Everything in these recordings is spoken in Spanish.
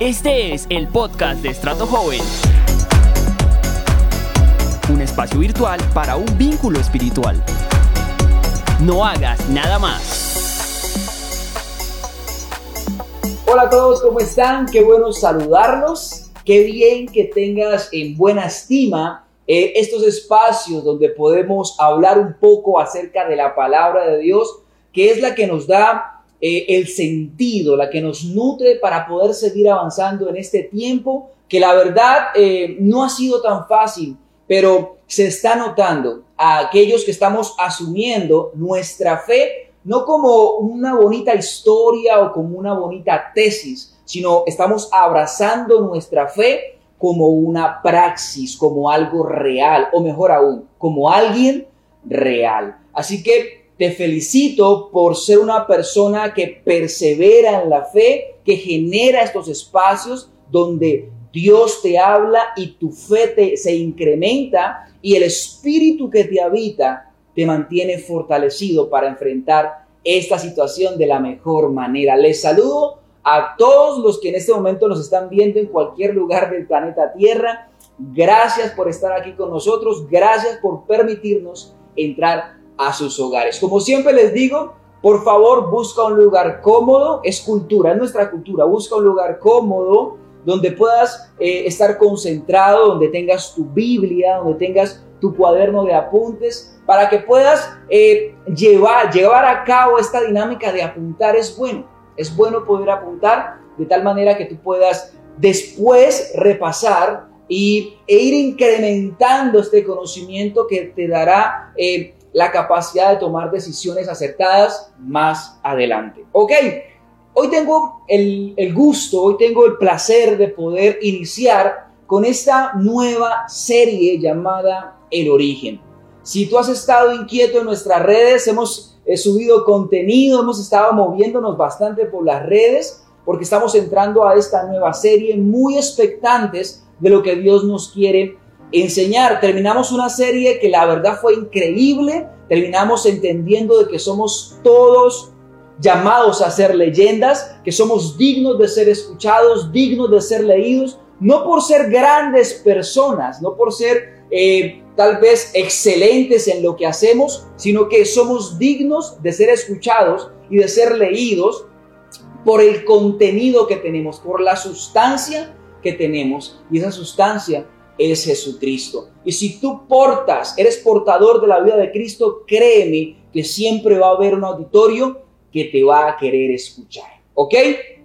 Este es el podcast de Estrato Joven. Un espacio virtual para un vínculo espiritual. No hagas nada más. Hola a todos, ¿cómo están? Qué bueno saludarlos. Qué bien que tengas en buena estima eh, estos espacios donde podemos hablar un poco acerca de la palabra de Dios, que es la que nos da eh, el sentido, la que nos nutre para poder seguir avanzando en este tiempo que la verdad eh, no ha sido tan fácil, pero se está notando a aquellos que estamos asumiendo nuestra fe no como una bonita historia o como una bonita tesis, sino estamos abrazando nuestra fe como una praxis, como algo real, o mejor aún, como alguien real. Así que te felicito por ser una persona que persevera en la fe, que genera estos espacios donde Dios te habla y tu fe se incrementa y el espíritu que te habita te mantiene fortalecido para enfrentar esta situación de la mejor manera. Les saludo a todos los que en este momento nos están viendo en cualquier lugar del planeta Tierra. Gracias por estar aquí con nosotros. Gracias por permitirnos entrar a sus hogares. Como siempre les digo, por favor busca un lugar cómodo, es cultura, es nuestra cultura, busca un lugar cómodo donde puedas eh, estar concentrado, donde tengas tu Biblia, donde tengas tu cuaderno de apuntes, para que puedas eh, llevar, llevar a cabo esta dinámica de apuntar. Es bueno, es bueno poder apuntar de tal manera que tú puedas después repasar y, e ir incrementando este conocimiento que te dará eh, la capacidad de tomar decisiones acertadas más adelante. Ok, hoy tengo el, gusto, hoy tengo el placer de poder iniciar con esta nueva serie llamada El origen. Si tú has estado inquieto en nuestras redes, hemos eh, subido contenido, hemos estado moviéndonos bastante por las redes porque estamos entrando a esta nueva serie muy expectantes de lo que Dios nos quiere enseñar. Terminamos una serie que la verdad fue increíble. Terminamos entendiendo de que somos todos llamados a ser leyendas, que somos dignos de ser escuchados, dignos de ser leídos, no por ser grandes personas, no por ser eh, tal vez excelentes en lo que hacemos, sino que somos dignos de ser escuchados y de ser leídos por el contenido que tenemos, por la sustancia que tenemos. Y esa sustancia es Jesucristo. Y si tú portas, eres portador de la vida de Cristo, créeme que siempre va a haber un auditorio que te va a querer escuchar. ¿Ok?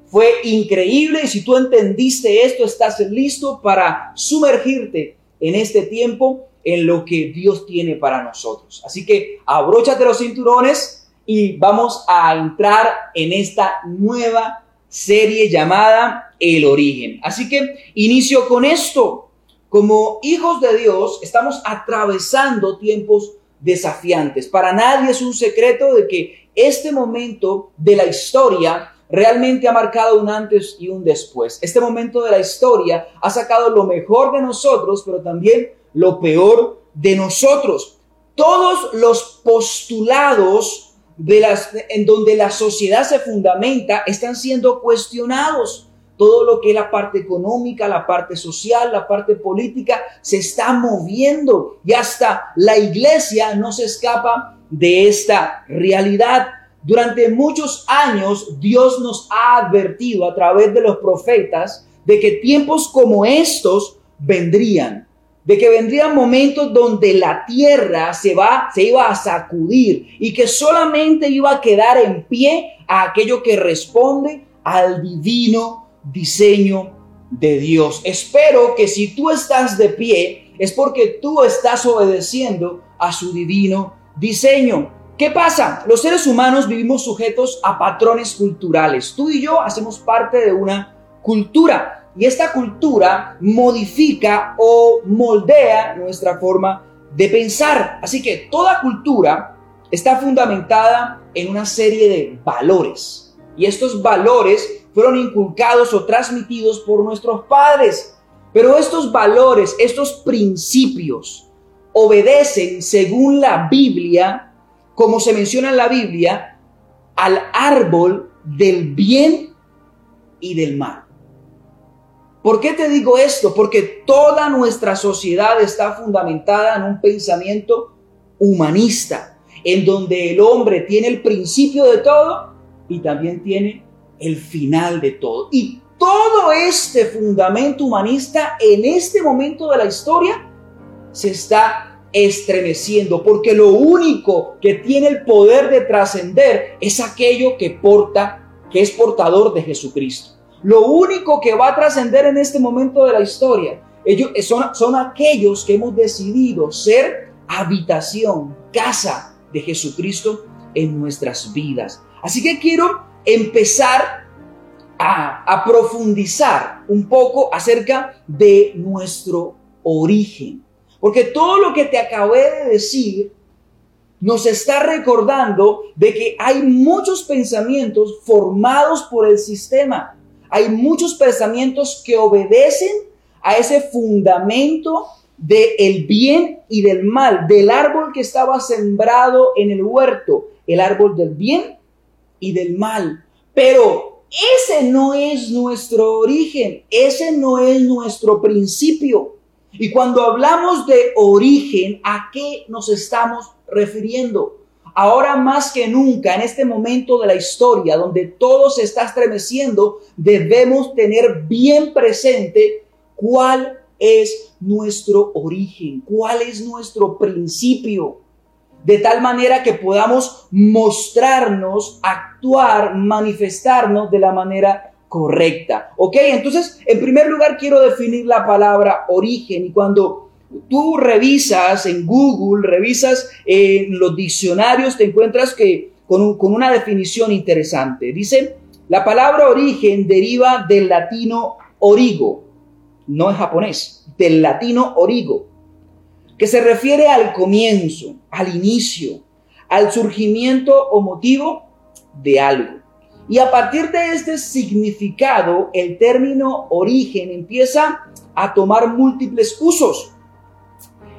Fue increíble y si tú entendiste esto, estás listo para sumergirte en este tiempo en lo que Dios tiene para nosotros. Así que abróchate los cinturones y vamos a entrar en esta nueva serie llamada El origen. Así que inicio con esto. Como hijos de Dios estamos atravesando tiempos desafiantes. Para nadie es un secreto de que este momento de la historia realmente ha marcado un antes y un después. Este momento de la historia ha sacado lo mejor de nosotros, pero también lo peor de nosotros. Todos los postulados de las, en donde la sociedad se fundamenta están siendo cuestionados todo lo que es la parte económica, la parte social, la parte política, se está moviendo y hasta la iglesia no se escapa de esta realidad. Durante muchos años Dios nos ha advertido a través de los profetas de que tiempos como estos vendrían, de que vendrían momentos donde la tierra se va se iba a sacudir y que solamente iba a quedar en pie a aquello que responde al divino diseño de Dios. Espero que si tú estás de pie es porque tú estás obedeciendo a su divino diseño. ¿Qué pasa? Los seres humanos vivimos sujetos a patrones culturales. Tú y yo hacemos parte de una cultura y esta cultura modifica o moldea nuestra forma de pensar. Así que toda cultura está fundamentada en una serie de valores. Y estos valores fueron inculcados o transmitidos por nuestros padres. Pero estos valores, estos principios, obedecen, según la Biblia, como se menciona en la Biblia, al árbol del bien y del mal. ¿Por qué te digo esto? Porque toda nuestra sociedad está fundamentada en un pensamiento humanista, en donde el hombre tiene el principio de todo y también tiene el final de todo. Y todo este fundamento humanista en este momento de la historia se está estremeciendo, porque lo único que tiene el poder de trascender es aquello que porta, que es portador de Jesucristo. Lo único que va a trascender en este momento de la historia ellos son, son aquellos que hemos decidido ser habitación, casa de Jesucristo en nuestras vidas. Así que quiero empezar a, profundizar un poco acerca de nuestro origen. Porque todo lo que te acabé de decir nos está recordando de que hay muchos pensamientos formados por el sistema. Hay muchos pensamientos que obedecen a ese fundamento del el bien y del mal, del árbol que estaba sembrado en el huerto, el árbol del bien y del mal. Pero ese no es nuestro origen, ese no es nuestro principio. Y cuando hablamos de origen, ¿a qué nos estamos refiriendo? Ahora más que nunca, en este momento de la historia donde todo se está estremeciendo, debemos tener bien presente cuál es nuestro origen, cuál es nuestro principio, de tal manera que podamos mostrarnos, actuar, manifestarnos de la manera correcta. ¿Ok? Entonces, en primer lugar, quiero definir la palabra origen y cuando tú revisas en Google, revisas en los diccionarios, te encuentras que con, con una definición interesante. Dice, la palabra origen deriva del latino origo, no es japonés, del latino origo, que se refiere al comienzo, al inicio, al surgimiento o motivo de algo. Y a partir de este significado, el término origen empieza a tomar múltiples usos.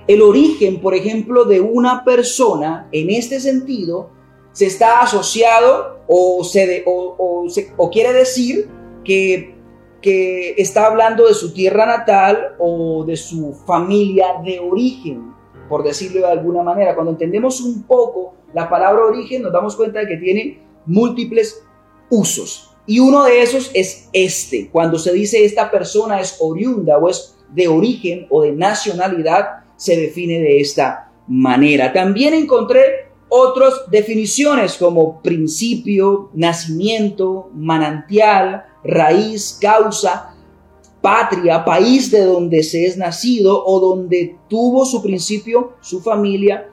El origen, por ejemplo, de una persona, en este sentido, se está asociado o, se o, quiere decir que, que está hablando de su tierra natal o de su familia de origen, por decirlo de alguna manera. Cuando entendemos un poco la palabra origen, nos damos cuenta de que tiene múltiples usos. Y uno de esos es este, cuando se dice esta persona es oriunda o es de origen o de nacionalidad, se define de esta manera. También encontré otras definiciones como principio, nacimiento, manantial, raíz, causa, patria, país de donde se es nacido o donde tuvo su principio, su familia,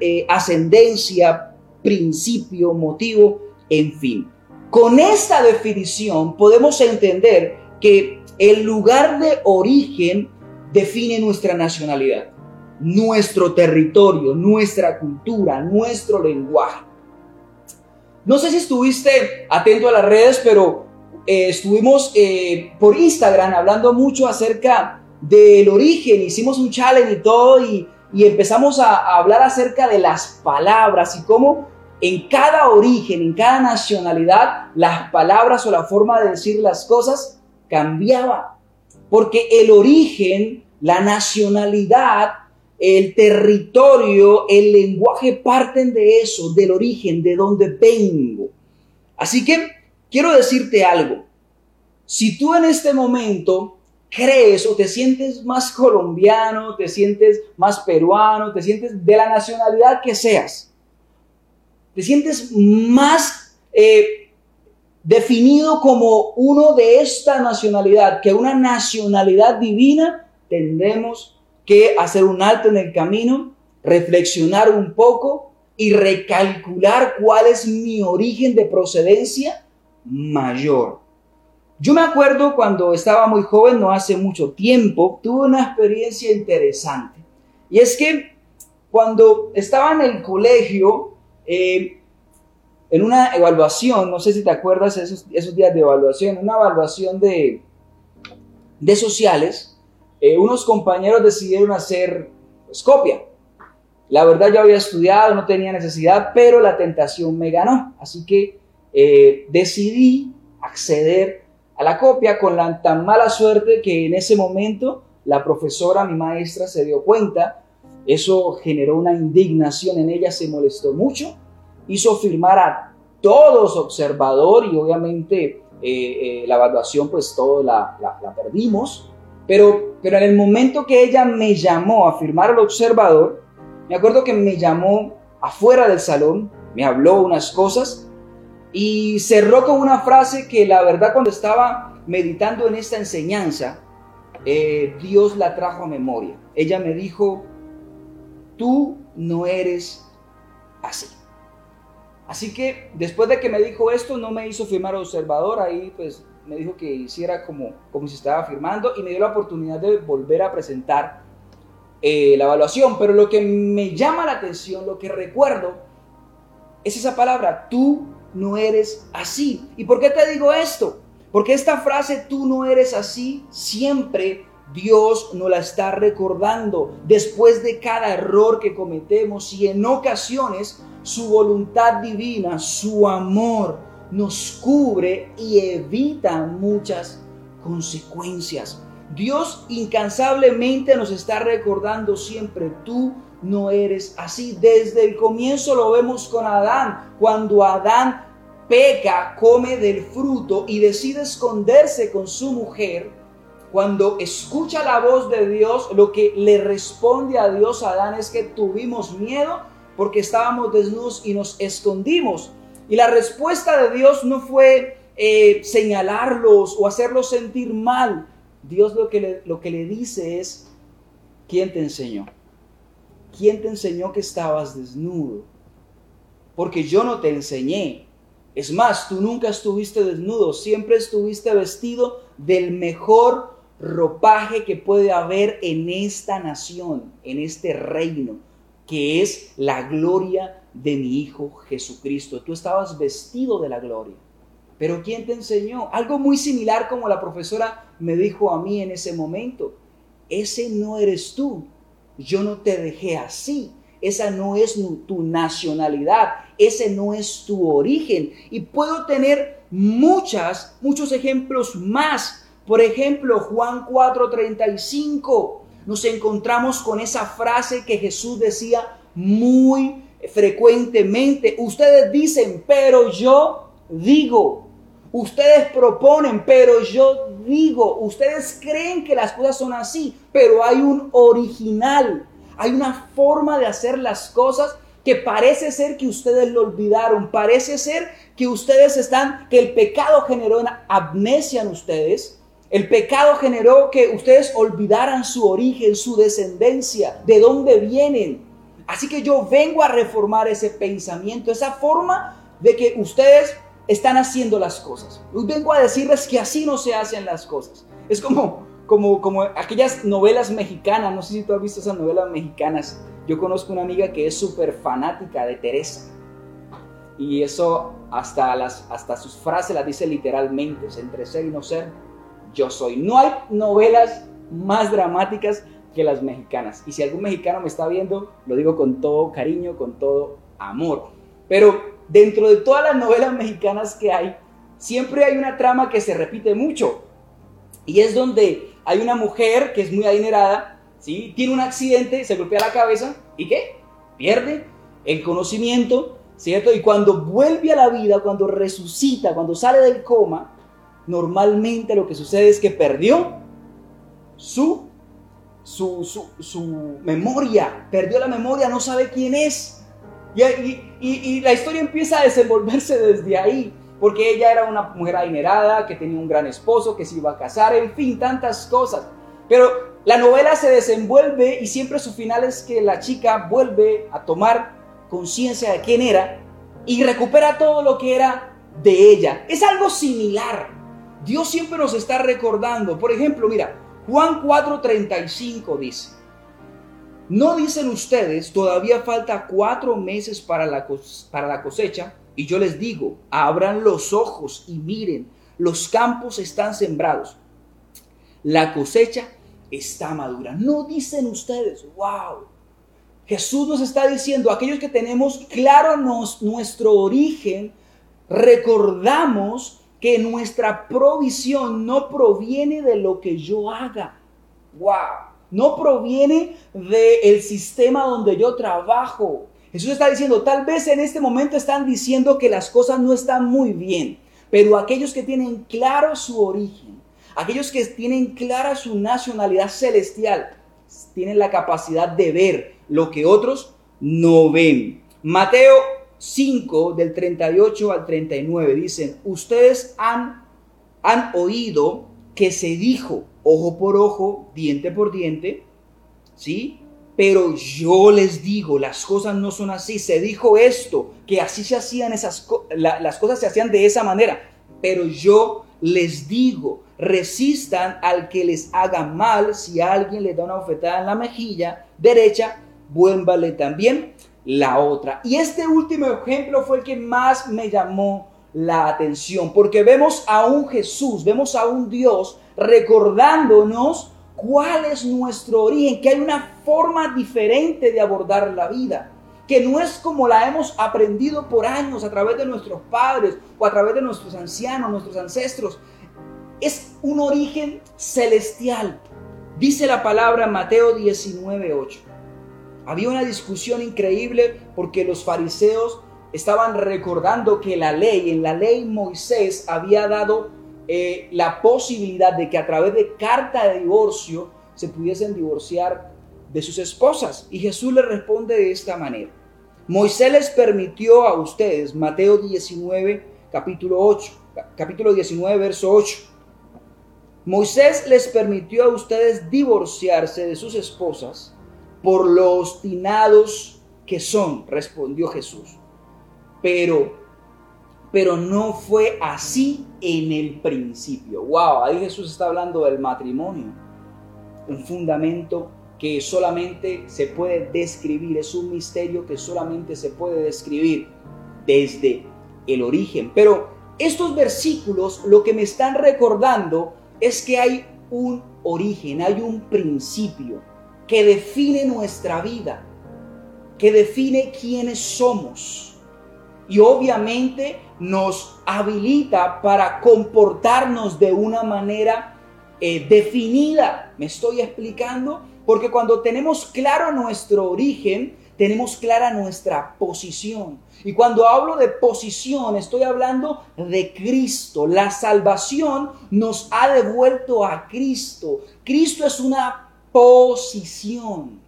eh, ascendencia, principio, motivo, en fin. Con esta definición podemos entender que el lugar de origen define nuestra nacionalidad, nuestro territorio, nuestra cultura, nuestro lenguaje. No sé si estuviste atento a las redes, pero eh, estuvimos eh, por Instagram hablando mucho acerca del origen, hicimos un challenge y todo y, empezamos a, a hablar acerca de las palabras y cómo en cada origen, en cada nacionalidad, las palabras o la forma de decir las cosas cambiaba. Porque el origen, la nacionalidad, el territorio, el lenguaje parten de eso, del origen, de donde vengo. Así que quiero decirte algo. Si tú en este momento crees o te sientes más colombiano, te sientes más peruano, te sientes de la nacionalidad que seas, te sientes más eh, definido como uno de esta nacionalidad que una nacionalidad divina, tendremos que hacer un alto en el camino, reflexionar un poco y recalcular cuál es mi origen de procedencia mayor. Yo me acuerdo cuando estaba muy joven, no hace mucho tiempo, tuve una experiencia interesante. Y es que cuando estaba en el colegio, eh, en una evaluación, no sé si te acuerdas esos, esos días de evaluación, una evaluación de, de sociales, eh, unos compañeros decidieron hacer escopia. La verdad yo había estudiado, no tenía necesidad, pero la tentación me ganó. Así que eh, decidí acceder a la copia con la tan mala suerte que en ese momento la profesora, mi maestra, se dio cuenta. Eso generó una indignación en ella, se molestó mucho, hizo firmar a todos observador y obviamente eh, eh, la evaluación pues todo la, la, perdimos. Pero, pero en el momento que ella me llamó a firmar al observador, me acuerdo que me llamó afuera del salón, me habló unas cosas y cerró con una frase que la verdad cuando estaba meditando en esta enseñanza, eh, Dios la trajo a memoria. Ella me dijo, tú no eres así. Así que después de que me dijo esto, no me hizo firmar observador, ahí pues me dijo que hiciera como, como si estaba firmando y me dio la oportunidad de volver a presentar eh, la evaluación. Pero lo que me llama la atención, lo que recuerdo, es esa palabra, tú no eres así. ¿Y por qué te digo esto? Porque esta frase, tú no eres así, siempre Dios nos la está recordando después de cada error que cometemos y en ocasiones su voluntad divina, su amor nos cubre y evita muchas consecuencias. Dios incansablemente nos está recordando siempre, tú no eres así. Desde el comienzo lo vemos con Adán, cuando Adán peca, come del fruto y decide esconderse con su mujer, cuando escucha la voz de Dios, lo que le responde a Dios Adán es que tuvimos miedo porque estábamos desnudos y nos escondimos. Y la respuesta de Dios no fue eh, señalarlos o hacerlos sentir mal. Dios lo que, le, lo que le dice es, ¿quién te enseñó? ¿Quién te enseñó que estabas desnudo? Porque yo no te enseñé. Es más, tú nunca estuviste desnudo, siempre estuviste vestido del mejor ropaje que puede haber en esta nación, en este reino, que es la gloria de mi Hijo Jesucristo. Tú estabas vestido de la gloria. Pero ¿quién te enseñó? Algo muy similar como la profesora me dijo a mí en ese momento. Ese no eres tú. Yo no te dejé así. Esa no es tu nacionalidad, ese no es tu origen. Y puedo tener muchas, muchos ejemplos más. Por ejemplo, Juan 4:35, nos encontramos con esa frase que Jesús decía muy frecuentemente. Ustedes dicen, pero yo digo. Ustedes proponen, pero yo digo. Ustedes creen que las cosas son así, pero hay un original hay una forma de hacer las cosas que parece ser que ustedes lo olvidaron, parece ser que ustedes están, que el pecado generó una amnesia en ustedes, el pecado generó que ustedes olvidaran su origen, su descendencia, de dónde vienen. Así que yo vengo a reformar ese pensamiento, esa forma de que ustedes están haciendo las cosas. Vengo a decirles que así no se hacen las cosas. Es como como, como aquellas novelas mexicanas, no sé si tú has visto esas novelas mexicanas. Yo conozco una amiga que es súper fanática de Teresa. Y eso hasta, las, hasta sus frases las dice literalmente, entre ser y no ser, yo soy. No hay novelas más dramáticas que las mexicanas. Y si algún mexicano me está viendo, lo digo con todo cariño, con todo amor. Pero dentro de todas las novelas mexicanas que hay, siempre hay una trama que se repite mucho. Y es donde hay una mujer que es muy adinerada, tiene un accidente, se golpea la cabeza y ¿qué? Pierde el conocimiento, ¿cierto? Y cuando vuelve a la vida, cuando resucita, cuando sale del coma, normalmente lo que sucede es que perdió su, su, su, memoria, perdió la memoria, no sabe quién es. Y, y, la historia empieza a desenvolverse desde ahí porque ella era una mujer adinerada, que tenía un gran esposo, que se iba a casar, en fin, tantas cosas. Pero la novela se desenvuelve y siempre su final es que la chica vuelve a tomar conciencia de quién era y recupera todo lo que era de ella. Es algo similar. Dios siempre nos está recordando. Por ejemplo, mira, Juan 4:35 dice, ¿no dicen ustedes, todavía falta cuatro meses para la, para la cosecha? Y yo les digo, abran los ojos y miren, los campos están sembrados, la cosecha está madura. No dicen ustedes, wow. Jesús nos está diciendo, aquellos que tenemos claro nos, nuestro origen, recordamos que nuestra provisión no proviene de lo que yo haga. Wow. No proviene del sistema donde yo trabajo. Jesús está diciendo, tal vez en este momento están diciendo que las cosas no están muy bien, pero aquellos que tienen claro su origen, aquellos que tienen clara su nacionalidad celestial, tienen la capacidad de ver lo que otros no ven. Mateo 5 del 38 al 39 dicen, ustedes han, han oído que se dijo ojo por ojo, diente por diente, ¿sí? Pero yo les digo, las cosas no son así. Se dijo esto, que así se hacían esas las cosas se hacían de esa manera. Pero yo les digo, resistan al que les haga mal. Si alguien les da una bofetada en la mejilla derecha, vuélvale también la otra. Y este último ejemplo fue el que más me llamó la atención, porque vemos a un Jesús, vemos a un Dios recordándonos cuál es nuestro origen, que hay una forma diferente de abordar la vida, que no es como la hemos aprendido por años a través de nuestros padres o a través de nuestros ancianos, nuestros ancestros. Es un origen celestial. Dice la palabra Mateo 19:8. Había una discusión increíble porque los fariseos estaban recordando que la ley, en la ley Moisés había dado eh, la posibilidad de que a través de carta de divorcio se pudiesen divorciar de sus esposas. Y Jesús le responde de esta manera. Moisés les permitió a ustedes, Mateo 19, capítulo 8, capítulo 19, verso 8. Moisés les permitió a ustedes divorciarse de sus esposas por los obstinados que son, respondió Jesús. Pero pero no fue así en el principio. Wow, ahí Jesús está hablando del matrimonio, un fundamento que solamente se puede describir, es un misterio que solamente se puede describir desde el origen. Pero estos versículos lo que me están recordando es que hay un origen, hay un principio que define nuestra vida, que define quiénes somos y obviamente nos habilita para comportarnos de una manera eh, definida. ¿Me estoy explicando? Porque cuando tenemos claro nuestro origen, tenemos clara nuestra posición. Y cuando hablo de posición, estoy hablando de Cristo. La salvación nos ha devuelto a Cristo. Cristo es una posición.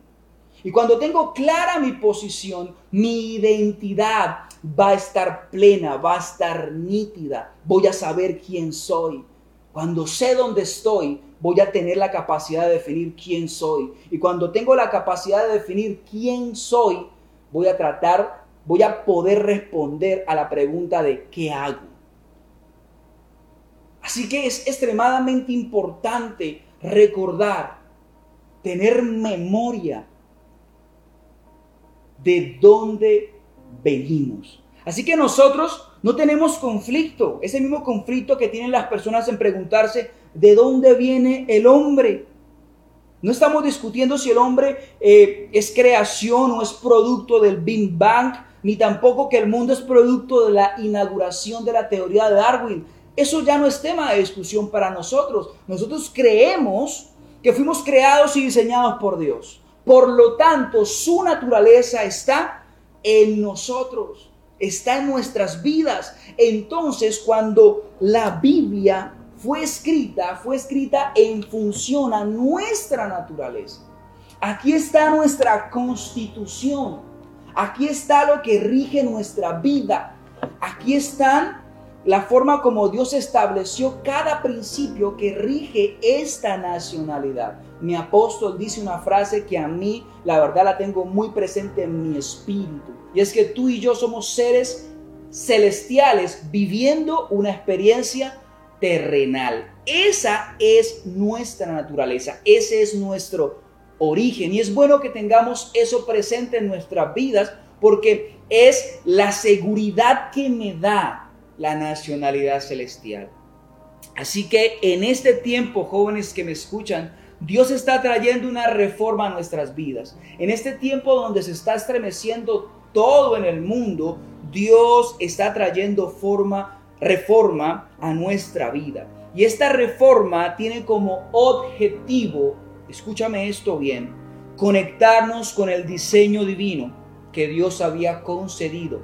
Y cuando tengo clara mi posición, mi identidad va a estar plena, va a estar nítida. Voy a saber quién soy. Cuando sé dónde estoy, voy a tener la capacidad de definir quién soy. Y cuando tengo la capacidad de definir quién soy, voy a tratar, voy a poder responder a la pregunta de qué hago. Así que es extremadamente importante recordar, tener memoria de dónde venimos. Así que nosotros no tenemos conflicto, ese mismo conflicto que tienen las personas en preguntarse de dónde viene el hombre. No estamos discutiendo si el hombre eh, es creación o es producto del Big Bang, ni tampoco que el mundo es producto de la inauguración de la teoría de Darwin. Eso ya no es tema de discusión para nosotros. Nosotros creemos que fuimos creados y diseñados por Dios. Por lo tanto, su naturaleza está en nosotros, está en nuestras vidas. Entonces, cuando la Biblia fue escrita, fue escrita en función a nuestra naturaleza. Aquí está nuestra constitución. Aquí está lo que rige nuestra vida. Aquí están la forma como Dios estableció cada principio que rige esta nacionalidad. Mi apóstol dice una frase que a mí, la verdad, la tengo muy presente en mi espíritu. Y es que tú y yo somos seres celestiales viviendo una experiencia terrenal. Esa es nuestra naturaleza, ese es nuestro origen. Y es bueno que tengamos eso presente en nuestras vidas porque es la seguridad que me da la nacionalidad celestial. Así que en este tiempo, jóvenes que me escuchan, Dios está trayendo una reforma a nuestras vidas. En este tiempo donde se está estremeciendo todo en el mundo, Dios está trayendo forma reforma a nuestra vida. Y esta reforma tiene como objetivo, escúchame esto bien, conectarnos con el diseño divino que Dios había concedido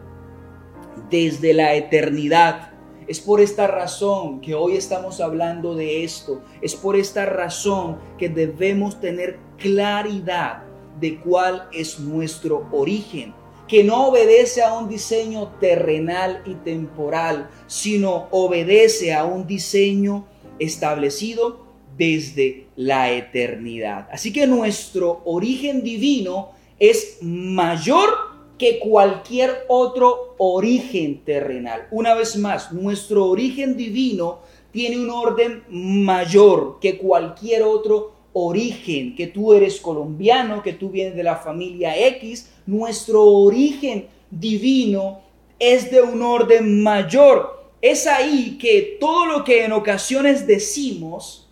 desde la eternidad. Es por esta razón que hoy estamos hablando de esto. Es por esta razón que debemos tener claridad de cuál es nuestro origen que no obedece a un diseño terrenal y temporal, sino obedece a un diseño establecido desde la eternidad. Así que nuestro origen divino es mayor que cualquier otro origen terrenal. Una vez más, nuestro origen divino tiene un orden mayor que cualquier otro origen, que tú eres colombiano, que tú vienes de la familia X, nuestro origen divino es de un orden mayor. Es ahí que todo lo que en ocasiones decimos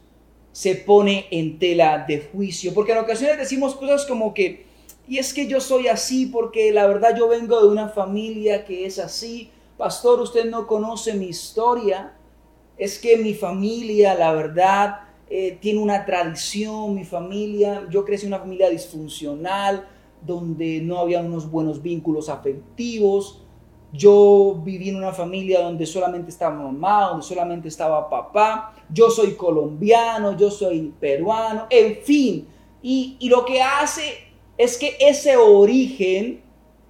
se pone en tela de juicio, porque en ocasiones decimos cosas como que, y es que yo soy así porque la verdad yo vengo de una familia que es así, pastor, usted no conoce mi historia, es que mi familia, la verdad, eh, tiene una tradición, mi familia, yo crecí en una familia disfuncional, donde no había unos buenos vínculos afectivos, yo viví en una familia donde solamente estaba mamá, donde solamente estaba papá, yo soy colombiano, yo soy peruano, en fin, y, y lo que hace es que ese origen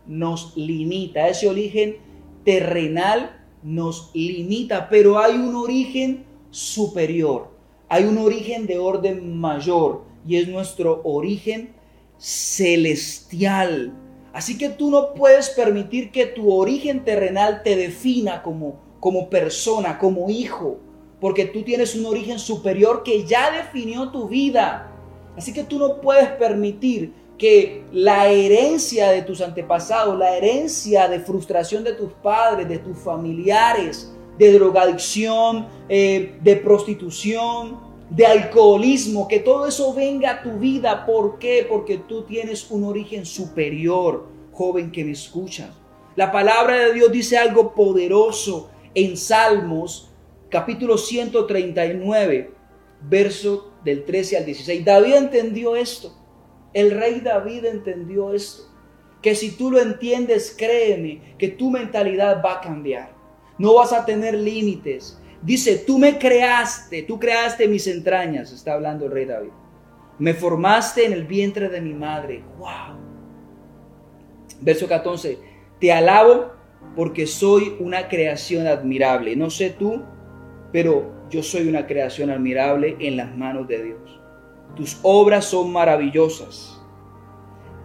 nos limita, ese origen terrenal nos limita, pero hay un origen superior hay un origen de orden mayor y es nuestro origen celestial. Así que tú no puedes permitir que tu origen terrenal te defina como, como persona, como hijo, porque tú tienes un origen superior que ya definió tu vida. Así que tú no puedes permitir que la herencia de tus antepasados, la herencia de frustración de tus padres, de tus familiares, de drogadicción, eh, de prostitución, de alcoholismo, que todo eso venga a tu vida. ¿Por qué? Porque tú tienes un origen superior, joven que me escuchas. La palabra de Dios dice algo poderoso en Salmos, capítulo 139, verso del 13 al 16. David entendió esto. El rey David entendió esto. Que si tú lo entiendes, créeme que tu mentalidad va a cambiar. No vas a tener límites. Dice, tú me creaste, tú creaste mis entrañas, está hablando el rey David. Me formaste en el vientre de mi madre. ¡Wow! Verso 14, te alabo porque soy una creación admirable. No sé tú, pero yo soy una creación admirable en las manos de Dios. Tus obras son maravillosas.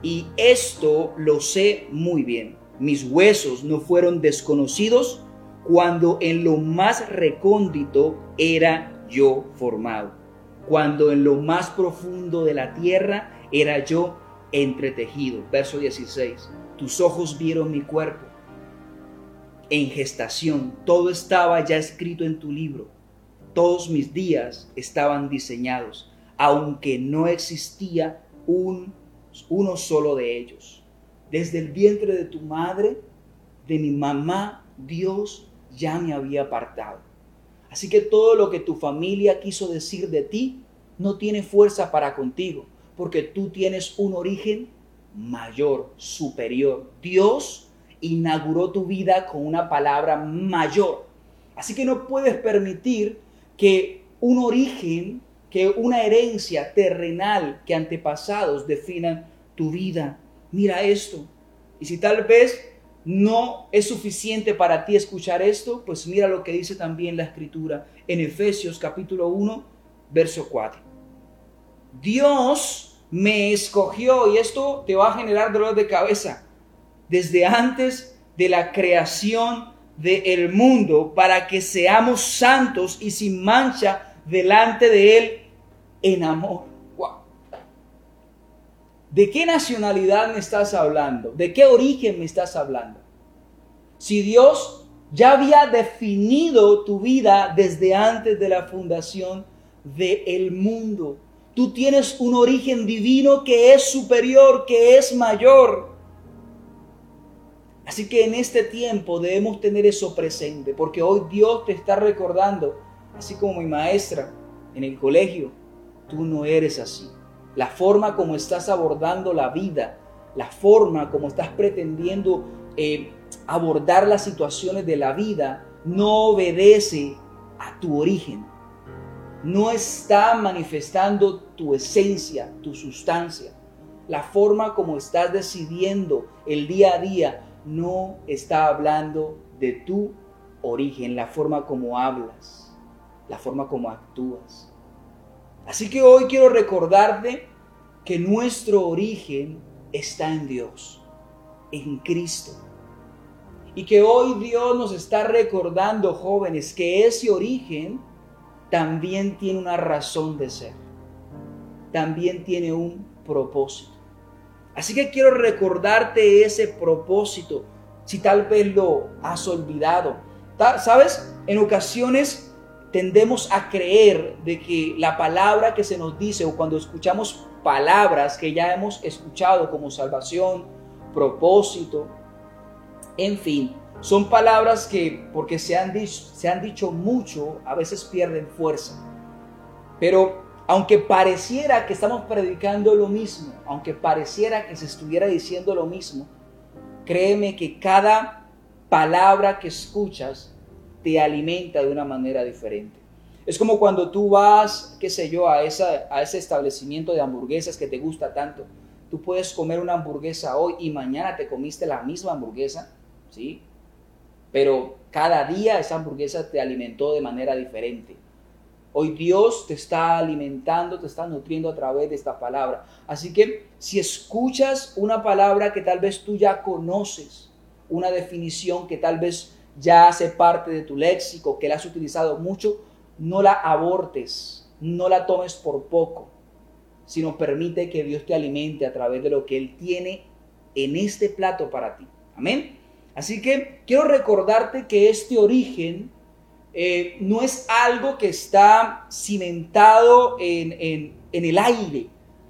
Y esto lo sé muy bien. Mis huesos no fueron desconocidos cuando en lo más recóndito era yo formado, cuando en lo más profundo de la tierra era yo entretejido. Verso 16, tus ojos vieron mi cuerpo. En gestación, todo estaba ya escrito en tu libro. Todos mis días estaban diseñados, aunque no existía un, uno solo de ellos. Desde el vientre de tu madre, de mi mamá, Dios ya me había apartado. Así que todo lo que tu familia quiso decir de ti no tiene fuerza para contigo, porque tú tienes un origen mayor, superior. Dios inauguró tu vida con una palabra mayor. Así que no puedes permitir que un origen, que una herencia terrenal, que antepasados definan tu vida. Mira esto. Y si tal vez no es suficiente para ti escuchar esto, pues mira lo que dice también la escritura en Efesios capítulo 1, verso 4. Dios me escogió y esto te va a generar dolor de cabeza desde antes de la creación del mundo para que seamos santos y sin mancha delante de Él en amor. ¿De qué nacionalidad me estás hablando? ¿De qué origen me estás hablando? Si Dios ya había definido tu vida desde antes de la fundación del mundo, tú tienes un origen divino que es superior, que es mayor. Así que en este tiempo debemos tener eso presente, porque hoy Dios te está recordando, así como mi maestra en el colegio, tú no eres así. La forma como estás abordando la vida, la forma como estás pretendiendo eh, abordar las situaciones de la vida, no obedece a tu origen. No está manifestando tu esencia, tu sustancia. La forma como estás decidiendo el día a día no está hablando de tu origen, la forma como hablas, la forma como actúas. Así que hoy quiero recordarte que nuestro origen está en Dios, en Cristo. Y que hoy Dios nos está recordando, jóvenes, que ese origen también tiene una razón de ser. También tiene un propósito. Así que quiero recordarte ese propósito, si tal vez lo has olvidado. ¿Sabes? En ocasiones tendemos a creer de que la palabra que se nos dice o cuando escuchamos palabras que ya hemos escuchado como salvación, propósito, en fin, son palabras que porque se han dicho, se han dicho mucho, a veces pierden fuerza. Pero aunque pareciera que estamos predicando lo mismo, aunque pareciera que se estuviera diciendo lo mismo, créeme que cada palabra que escuchas te alimenta de una manera diferente. Es como cuando tú vas, qué sé yo, a, esa, a ese establecimiento de hamburguesas que te gusta tanto. Tú puedes comer una hamburguesa hoy y mañana te comiste la misma hamburguesa, ¿sí? Pero cada día esa hamburguesa te alimentó de manera diferente. Hoy Dios te está alimentando, te está nutriendo a través de esta palabra. Así que si escuchas una palabra que tal vez tú ya conoces, una definición que tal vez ya hace parte de tu léxico, que la has utilizado mucho, no la abortes, no la tomes por poco, sino permite que Dios te alimente a través de lo que Él tiene en este plato para ti. Amén. Así que quiero recordarte que este origen eh, no es algo que está cimentado en, el aire,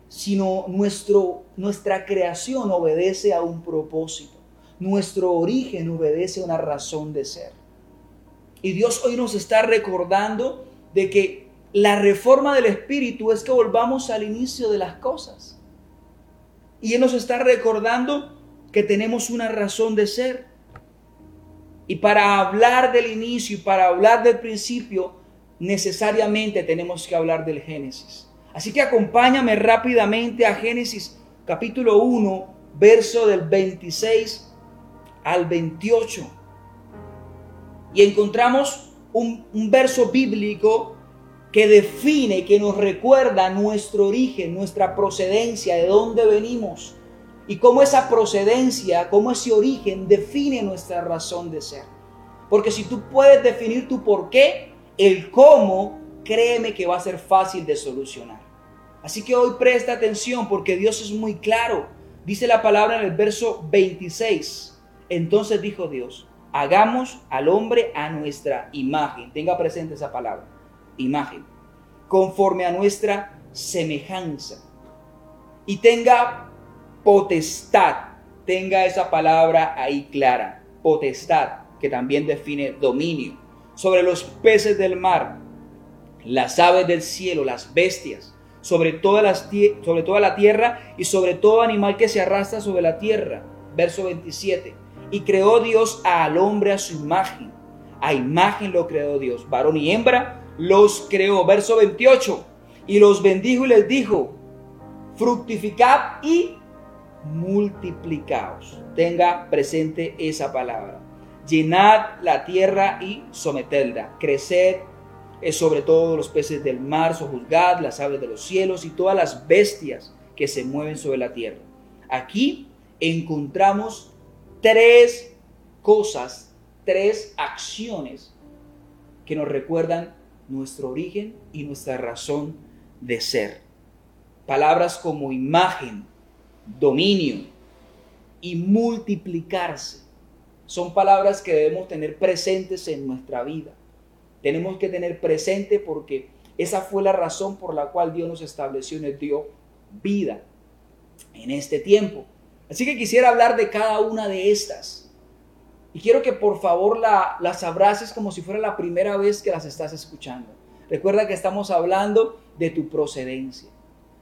sino nuestro, nuestra creación obedece a un propósito. Nuestro origen obedece a una razón de ser. Y Dios hoy nos está recordando de que la reforma del Espíritu es que volvamos al inicio de las cosas. Y Él nos está recordando que tenemos una razón de ser. Y para hablar del inicio y para hablar del principio, necesariamente tenemos que hablar del Génesis. Así que acompáñame rápidamente a Génesis capítulo 1, verso del 26 al 28. Y encontramos un, un verso bíblico que define, que nos recuerda nuestro origen, nuestra procedencia, de dónde venimos y cómo esa procedencia, cómo ese origen define nuestra razón de ser. Porque si tú puedes definir tu por qué, el cómo, créeme que va a ser fácil de solucionar. Así que hoy presta atención porque Dios es muy claro. Dice la palabra en el verso 26. Entonces dijo Dios, hagamos al hombre a nuestra imagen. Tenga presente esa palabra, imagen. Conforme a nuestra semejanza. Y tenga potestad. Tenga esa palabra ahí clara. Potestad, que también define dominio. Sobre los peces del mar, las aves del cielo, las bestias, sobre toda, las, la tierra y sobre todo animal que se arrastra sobre la tierra. Verso 27. Y creó Dios al hombre a su imagen. A imagen lo creó Dios. Varón y hembra los creó. Verso 28. Y los bendijo y les dijo, fructificad y multiplicaos. Tenga presente esa palabra. Llenad la tierra y sometedla. Creced sobre todo los peces del mar, sojuzgad las aves de los cielos y todas las bestias que se mueven sobre la tierra. Aquí encontramos tres cosas, tres acciones que nos recuerdan nuestro origen y nuestra razón de ser. Palabras como imagen, dominio y multiplicarse. Son palabras que debemos tener presentes en nuestra vida. Tenemos que tener presente porque esa fue la razón por la cual Dios nos estableció y nos dio vida en este tiempo. Así que quisiera hablar de cada una de estas. Y quiero que por favor la, las abraces como si fuera la primera vez que las estás escuchando. Recuerda que estamos hablando de tu procedencia.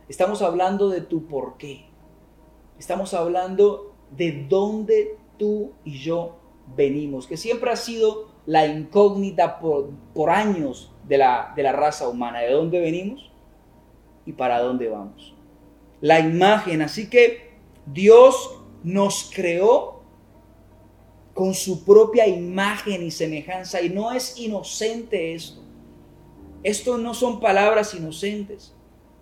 Estamos hablando de tu porqué. Estamos hablando de dónde tú y yo venimos, que siempre ha sido la incógnita por, por años de la, de la raza humana, de dónde venimos y para dónde vamos. La imagen, así que Dios nos creó con su propia imagen y semejanza y no es inocente esto. Esto no son palabras inocentes,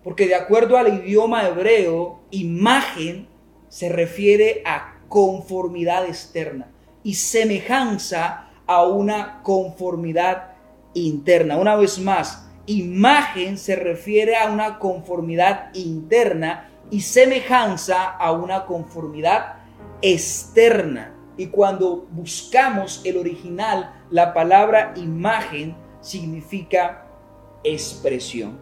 porque de acuerdo al idioma hebreo, imagen se refiere a conformidad externa y semejanza a una conformidad interna. Una vez más, imagen se refiere a una conformidad interna y semejanza a una conformidad externa. Y cuando buscamos el original, la palabra imagen significa expresión.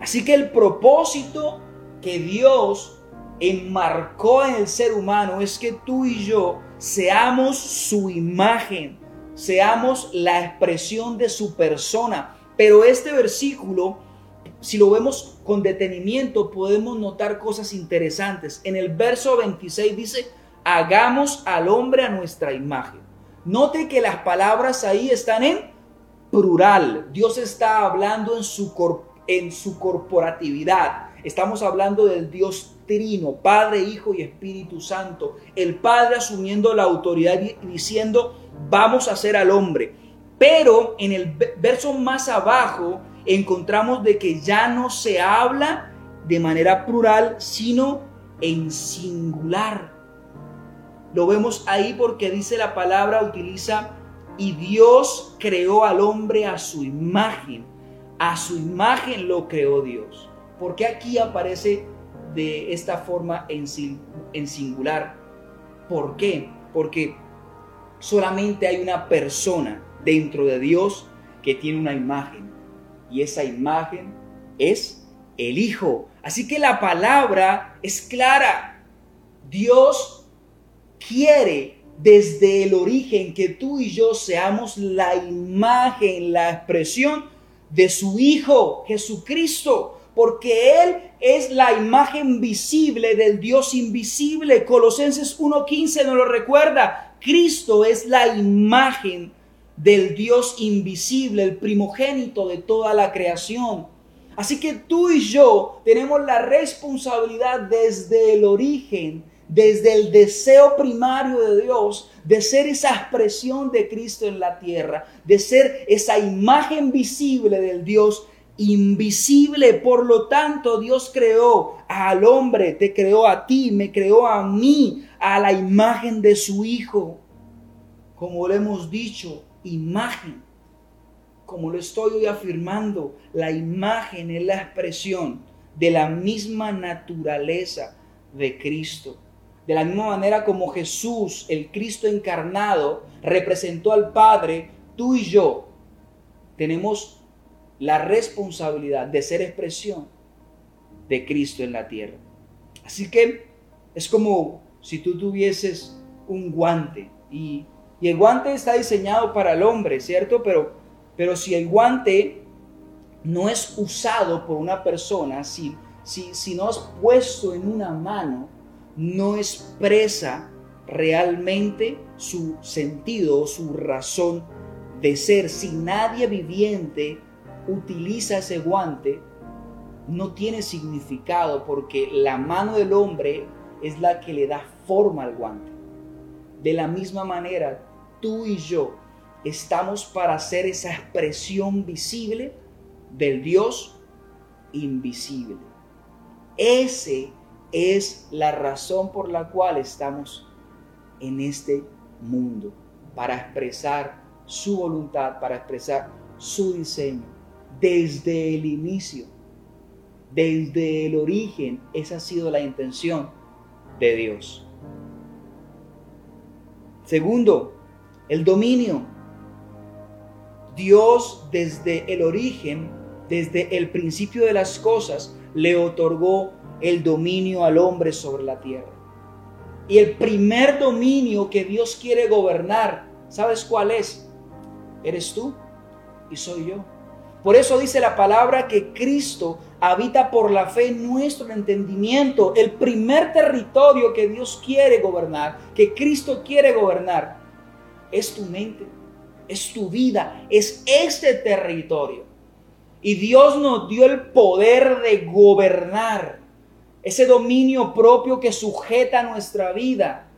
Así que el propósito que Dios enmarcó en el ser humano es que tú y yo seamos su imagen, seamos la expresión de su persona. Pero este versículo, si lo vemos con detenimiento, podemos notar cosas interesantes. En el verso 26 dice, hagamos al hombre a nuestra imagen. Note que las palabras ahí están en plural. Dios está hablando en su, en su corporatividad. Estamos hablando del Dios Trino, Padre, Hijo y Espíritu Santo. El Padre asumiendo la autoridad y diciendo, vamos a hacer al hombre. Pero en el verso más abajo encontramos de que ya no se habla de manera plural, sino en singular. Lo vemos ahí porque dice la palabra, utiliza, y Dios creó al hombre a su imagen. A su imagen lo creó Dios. porque aquí aparece de esta forma en, en singular? ¿Por qué? Porque solamente hay una persona dentro de Dios que tiene una imagen. Y esa imagen es el Hijo. Así que la palabra es clara. Dios quiere desde el origen que tú y yo seamos la imagen, la expresión de su Hijo Jesucristo porque Él es la imagen visible del Dios invisible. Colosenses 1.15 nos lo recuerda. Cristo es la imagen del Dios invisible, el primogénito de toda la creación. Así que tú y yo tenemos la responsabilidad desde el origen, desde el deseo primario de Dios, de ser esa expresión de Cristo en la tierra, de ser esa imagen visible del Dios invisible. Por lo tanto, Dios creó al hombre, te creó a ti, me creó a mí, a la imagen de su Hijo. Como lo hemos dicho, imagen. Como lo estoy hoy afirmando, la imagen es la expresión de la misma naturaleza de Cristo. De la misma manera como Jesús, el Cristo encarnado, representó al Padre, tú y yo tenemos la responsabilidad de ser expresión de Cristo en la tierra. Así que es como si tú tuvieses un guante y, el guante está diseñado para el hombre, ¿cierto? Pero, pero si el guante no es usado por una persona, si, si, si no es puesto en una mano, no expresa realmente su sentido, su razón de ser. Si nadie viviente utiliza ese guante no tiene significado porque la mano del hombre es la que le da forma al guante. De la misma manera, tú y yo estamos para hacer esa expresión visible del Dios invisible. Ese es la razón por la cual estamos en este mundo, para expresar su voluntad, para expresar su diseño desde el inicio, desde el origen, esa ha sido la intención de Dios. Segundo, el dominio. Dios desde el origen, desde el principio de las cosas, le otorgó el dominio al hombre sobre la tierra. Y el primer dominio que Dios quiere gobernar, ¿sabes cuál es? Eres tú y soy yo. Por eso dice la palabra que Cristo habita por la fe en nuestro entendimiento. El primer territorio que Dios quiere gobernar, que Cristo quiere gobernar, es tu mente, es tu vida, es este territorio. Y Dios nos dio el poder de gobernar, ese dominio propio que sujeta nuestra vida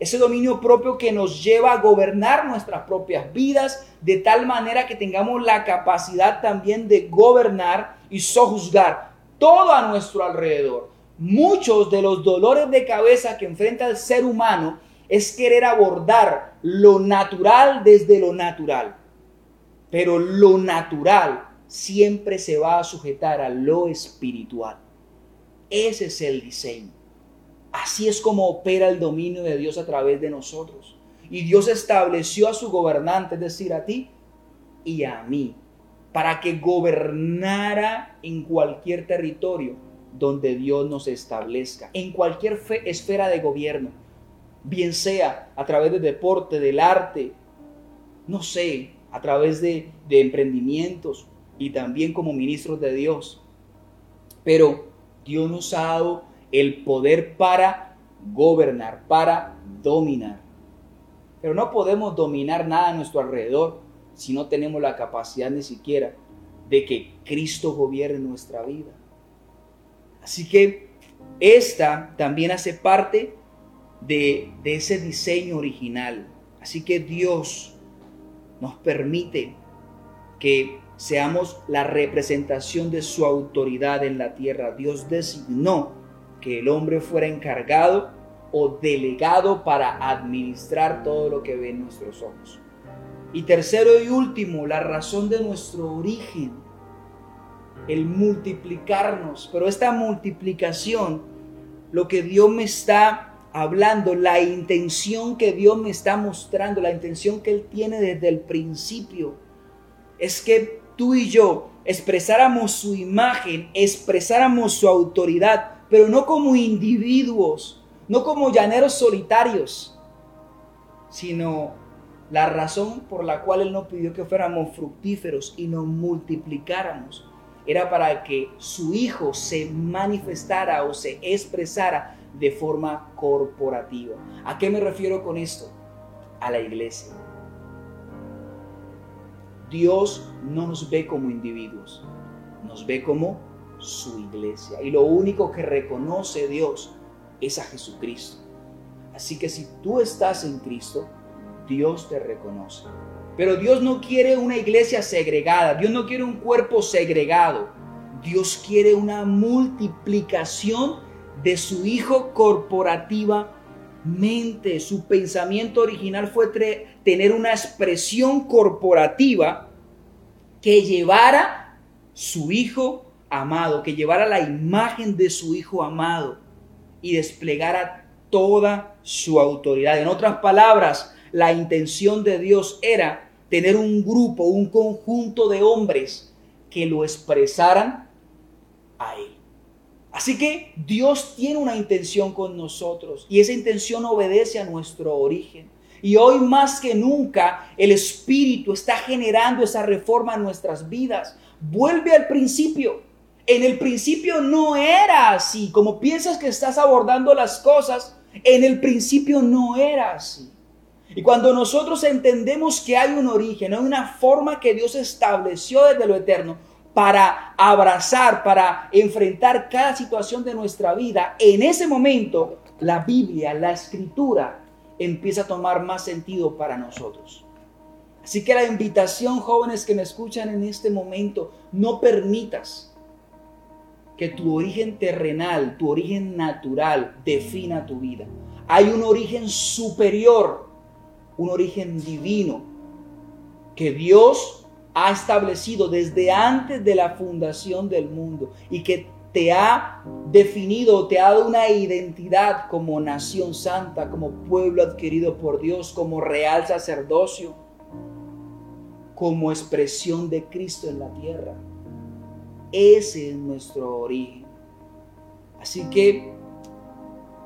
ese dominio propio que nos lleva a gobernar nuestras propias vidas de tal manera que tengamos la capacidad también de gobernar y sojuzgar todo a nuestro alrededor. Muchos de los dolores de cabeza que enfrenta el ser humano es querer abordar lo natural desde lo natural. Pero lo natural siempre se va a sujetar a lo espiritual. Ese es el diseño. Así es como opera el dominio de Dios a través de nosotros. Y Dios estableció a su gobernante, es decir, a ti y a mí, para que gobernara en cualquier territorio donde Dios nos establezca, en cualquier esfera de gobierno, bien sea a través del deporte, del arte, no sé, a través de, emprendimientos y también como ministros de Dios. Pero Dios nos ha dado el poder para gobernar, para dominar. Pero no podemos dominar nada a nuestro alrededor si no tenemos la capacidad ni siquiera de que Cristo gobierne nuestra vida. Así que esta también hace parte de, ese diseño original. Así que Dios nos permite que seamos la representación de su autoridad en la tierra. Dios designó que el hombre fuera encargado o delegado para administrar todo lo que ve en nuestros ojos. Y tercero y último, la razón de nuestro origen, el multiplicarnos. Pero esta multiplicación, lo que Dios me está hablando, la intención que Dios me está mostrando, la intención que Él tiene desde el principio, es que tú y yo expresáramos su imagen, expresáramos su autoridad, pero no como individuos, no como llaneros solitarios, sino la razón por la cual Él nos pidió que fuéramos fructíferos y nos multiplicáramos. Era para que su Hijo se manifestara o se expresara de forma corporativa. ¿A qué me refiero con esto? A la iglesia. Dios no nos ve como individuos, nos ve como su iglesia. Y lo único que reconoce Dios es a Jesucristo. Así que si tú estás en Cristo, Dios te reconoce. Pero Dios no quiere una iglesia segregada, Dios no quiere un cuerpo segregado. Dios quiere una multiplicación de su Hijo corporativamente. Su pensamiento original fue tener una expresión corporativa que llevara su Hijo amado, que llevara la imagen de su Hijo amado y desplegara toda su autoridad. En otras palabras, la intención de Dios era tener un grupo, un conjunto de hombres que lo expresaran a Él. Así que Dios tiene una intención con nosotros y esa intención obedece a nuestro origen. Y hoy más que nunca el Espíritu está generando esa reforma en nuestras vidas. Vuelve al principio. En el principio no era así. Como piensas que estás abordando las cosas, en el principio no era así. Y cuando nosotros entendemos que hay un origen, hay una forma que Dios estableció desde lo eterno para abrazar, para enfrentar cada situación de nuestra vida, en ese momento la Biblia, la escritura, empieza a tomar más sentido para nosotros. Así que la invitación, jóvenes que me escuchan en este momento, no permitas que tu origen terrenal, tu origen natural defina tu vida. Hay un origen superior, un origen divino que Dios ha establecido desde antes de la fundación del mundo y que te ha definido, te ha dado una identidad como nación santa, como pueblo adquirido por Dios, como real sacerdocio, como expresión de Cristo en la tierra. Ese es nuestro origen. Así que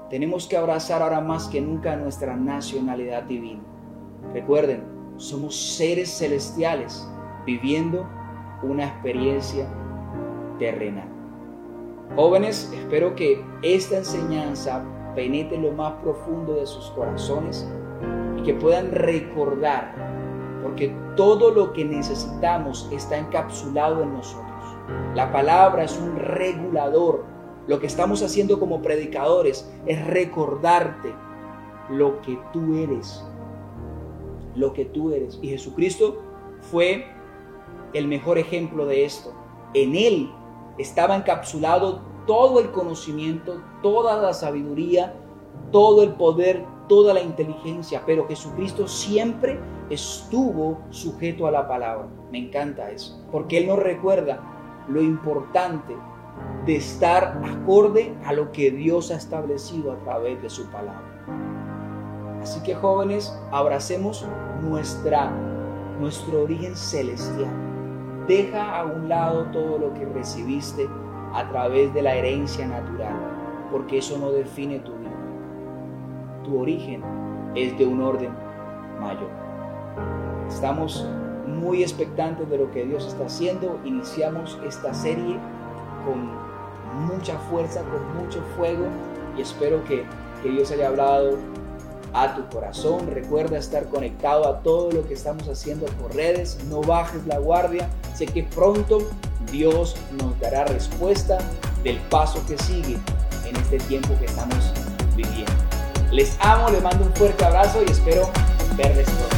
tenemos que abrazar ahora más que nunca nuestra nacionalidad divina. Recuerden, somos seres celestiales viviendo una experiencia terrenal. Jóvenes, espero que esta enseñanza penetre lo más profundo de sus corazones y que puedan recordar, porque todo lo que necesitamos está encapsulado en nosotros. La palabra es un regulador. Lo que estamos haciendo como predicadores es recordarte lo que tú eres. Lo que tú eres. Y Jesucristo fue el mejor ejemplo de esto. En Él estaba encapsulado todo el conocimiento, toda la sabiduría, todo el poder, toda la inteligencia, pero Jesucristo siempre estuvo sujeto a la palabra. Me encanta eso, porque Él nos recuerda lo importante de estar acorde a lo que Dios ha establecido a través de su palabra. Así que jóvenes, abracemos nuestra, nuestro origen celestial. Deja a un lado todo lo que recibiste a través de la herencia natural, porque eso no define tu vida. Tu origen es de un orden mayor. Estamos muy expectantes de lo que Dios está haciendo. Iniciamos esta serie con mucha fuerza, con mucho fuego y espero que, que Dios haya hablado a tu corazón. Recuerda estar conectado a todo lo que estamos haciendo por redes. No bajes la guardia. Sé que pronto Dios nos dará respuesta del paso que sigue en este tiempo que estamos viviendo. Les amo, les mando un fuerte abrazo y espero verles pronto.